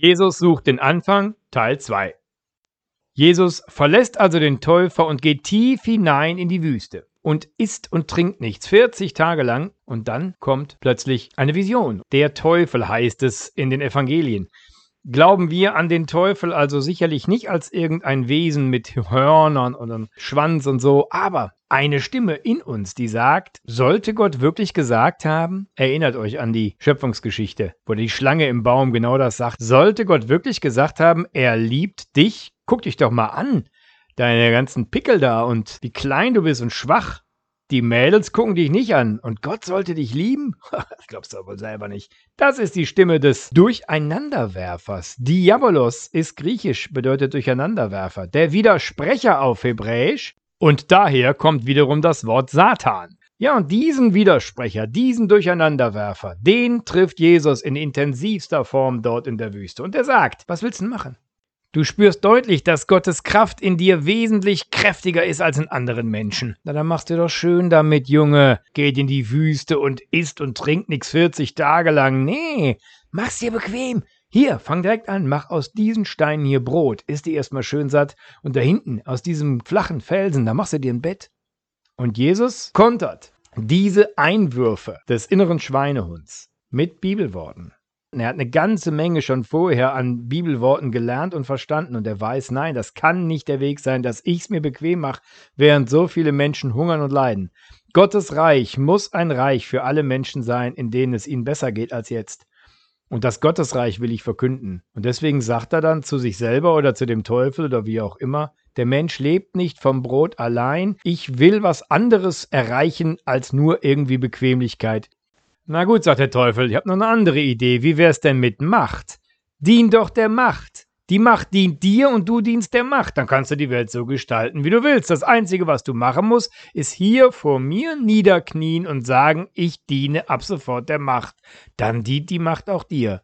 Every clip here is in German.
Jesus sucht den Anfang, Teil 2. Jesus verlässt also den Täufer und geht tief hinein in die Wüste und isst und trinkt nichts 40 Tage lang und dann kommt plötzlich eine Vision. Der Teufel heißt es in den Evangelien. Glauben wir an den Teufel also sicherlich nicht als irgendein Wesen mit Hörnern und einem Schwanz und so, aber eine Stimme in uns, die sagt, sollte Gott wirklich gesagt haben, erinnert euch an die Schöpfungsgeschichte, wo die Schlange im Baum genau das sagt, sollte Gott wirklich gesagt haben, er liebt dich, guck dich doch mal an, deine ganzen Pickel da und wie klein du bist und schwach. Die Mädels gucken dich nicht an und Gott sollte dich lieben? das glaubst du aber selber nicht. Das ist die Stimme des Durcheinanderwerfers. Diabolos ist griechisch, bedeutet Durcheinanderwerfer. Der Widersprecher auf Hebräisch und daher kommt wiederum das Wort Satan. Ja, und diesen Widersprecher, diesen Durcheinanderwerfer, den trifft Jesus in intensivster Form dort in der Wüste. Und er sagt, was willst du denn machen? Du spürst deutlich, dass Gottes Kraft in dir wesentlich kräftiger ist als in anderen Menschen. Na, dann machst du doch schön damit, Junge. Geht in die Wüste und isst und trinkt nix 40 Tage lang. Nee, mach's dir bequem. Hier, fang direkt an, mach aus diesen Steinen hier Brot, isst die erstmal schön satt und da hinten, aus diesem flachen Felsen, da machst du dir ein Bett. Und Jesus kontert diese Einwürfe des inneren Schweinehunds mit Bibelworten. Er hat eine ganze Menge schon vorher an Bibelworten gelernt und verstanden und er weiß, nein, das kann nicht der Weg sein, dass ich es mir bequem mache, während so viele Menschen hungern und leiden. Gottes Reich muss ein Reich für alle Menschen sein, in denen es ihnen besser geht als jetzt. Und das Gottesreich will ich verkünden. Und deswegen sagt er dann zu sich selber oder zu dem Teufel oder wie auch immer, der Mensch lebt nicht vom Brot allein. Ich will was anderes erreichen als nur irgendwie Bequemlichkeit. Na gut, sagt der Teufel, ich habe noch eine andere Idee. Wie wär's denn mit Macht? Dien doch der Macht. Die Macht dient dir und du dienst der Macht. Dann kannst du die Welt so gestalten, wie du willst. Das Einzige, was du machen musst, ist hier vor mir niederknien und sagen, ich diene ab sofort der Macht. Dann dient die Macht auch dir.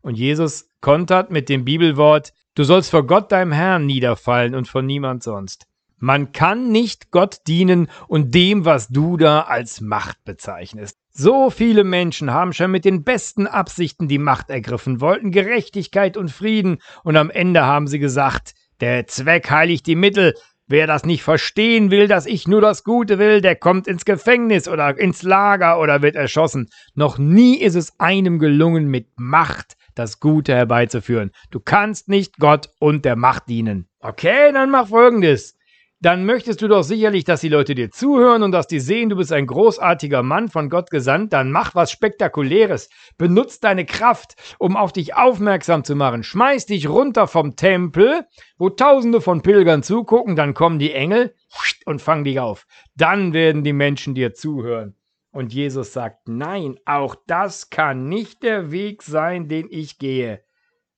Und Jesus kontert mit dem Bibelwort, du sollst vor Gott deinem Herrn niederfallen und vor niemand sonst. Man kann nicht Gott dienen und dem, was du da als Macht bezeichnest. So viele Menschen haben schon mit den besten Absichten die Macht ergriffen, wollten Gerechtigkeit und Frieden, und am Ende haben sie gesagt, der Zweck heiligt die Mittel, wer das nicht verstehen will, dass ich nur das Gute will, der kommt ins Gefängnis oder ins Lager oder wird erschossen. Noch nie ist es einem gelungen, mit Macht das Gute herbeizuführen. Du kannst nicht Gott und der Macht dienen. Okay, dann mach folgendes dann möchtest du doch sicherlich, dass die Leute dir zuhören und dass die sehen, du bist ein großartiger Mann von Gott gesandt, dann mach was Spektakuläres. Benutz deine Kraft, um auf dich aufmerksam zu machen. Schmeiß dich runter vom Tempel, wo tausende von Pilgern zugucken, dann kommen die Engel und fangen dich auf. Dann werden die Menschen dir zuhören. Und Jesus sagt, nein, auch das kann nicht der Weg sein, den ich gehe.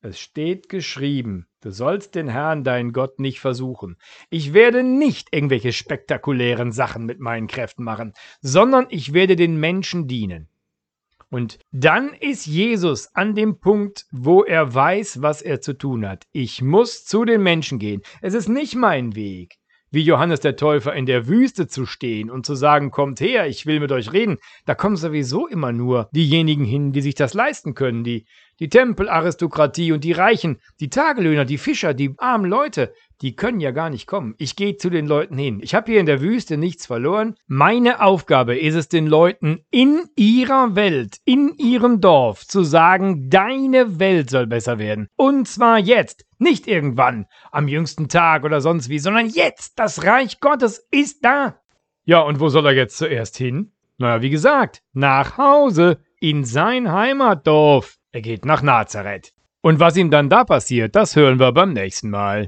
Es steht geschrieben, du sollst den Herrn, deinen Gott, nicht versuchen. Ich werde nicht irgendwelche spektakulären Sachen mit meinen Kräften machen, sondern ich werde den Menschen dienen. Und dann ist Jesus an dem Punkt, wo er weiß, was er zu tun hat. Ich muss zu den Menschen gehen. Es ist nicht mein Weg wie Johannes der Täufer in der Wüste zu stehen und zu sagen, kommt her, ich will mit euch reden, da kommen sowieso immer nur diejenigen hin, die sich das leisten können, die, die Tempelaristokratie und die Reichen, die Tagelöhner, die Fischer, die armen Leute, die können ja gar nicht kommen. Ich gehe zu den Leuten hin. Ich habe hier in der Wüste nichts verloren. Meine Aufgabe ist es den Leuten in ihrer Welt, in ihrem Dorf zu sagen, deine Welt soll besser werden. Und zwar jetzt. Nicht irgendwann, am jüngsten Tag oder sonst wie, sondern jetzt. Das Reich Gottes ist da. Ja, und wo soll er jetzt zuerst hin? Naja, wie gesagt, nach Hause, in sein Heimatdorf. Er geht nach Nazareth. Und was ihm dann da passiert, das hören wir beim nächsten Mal.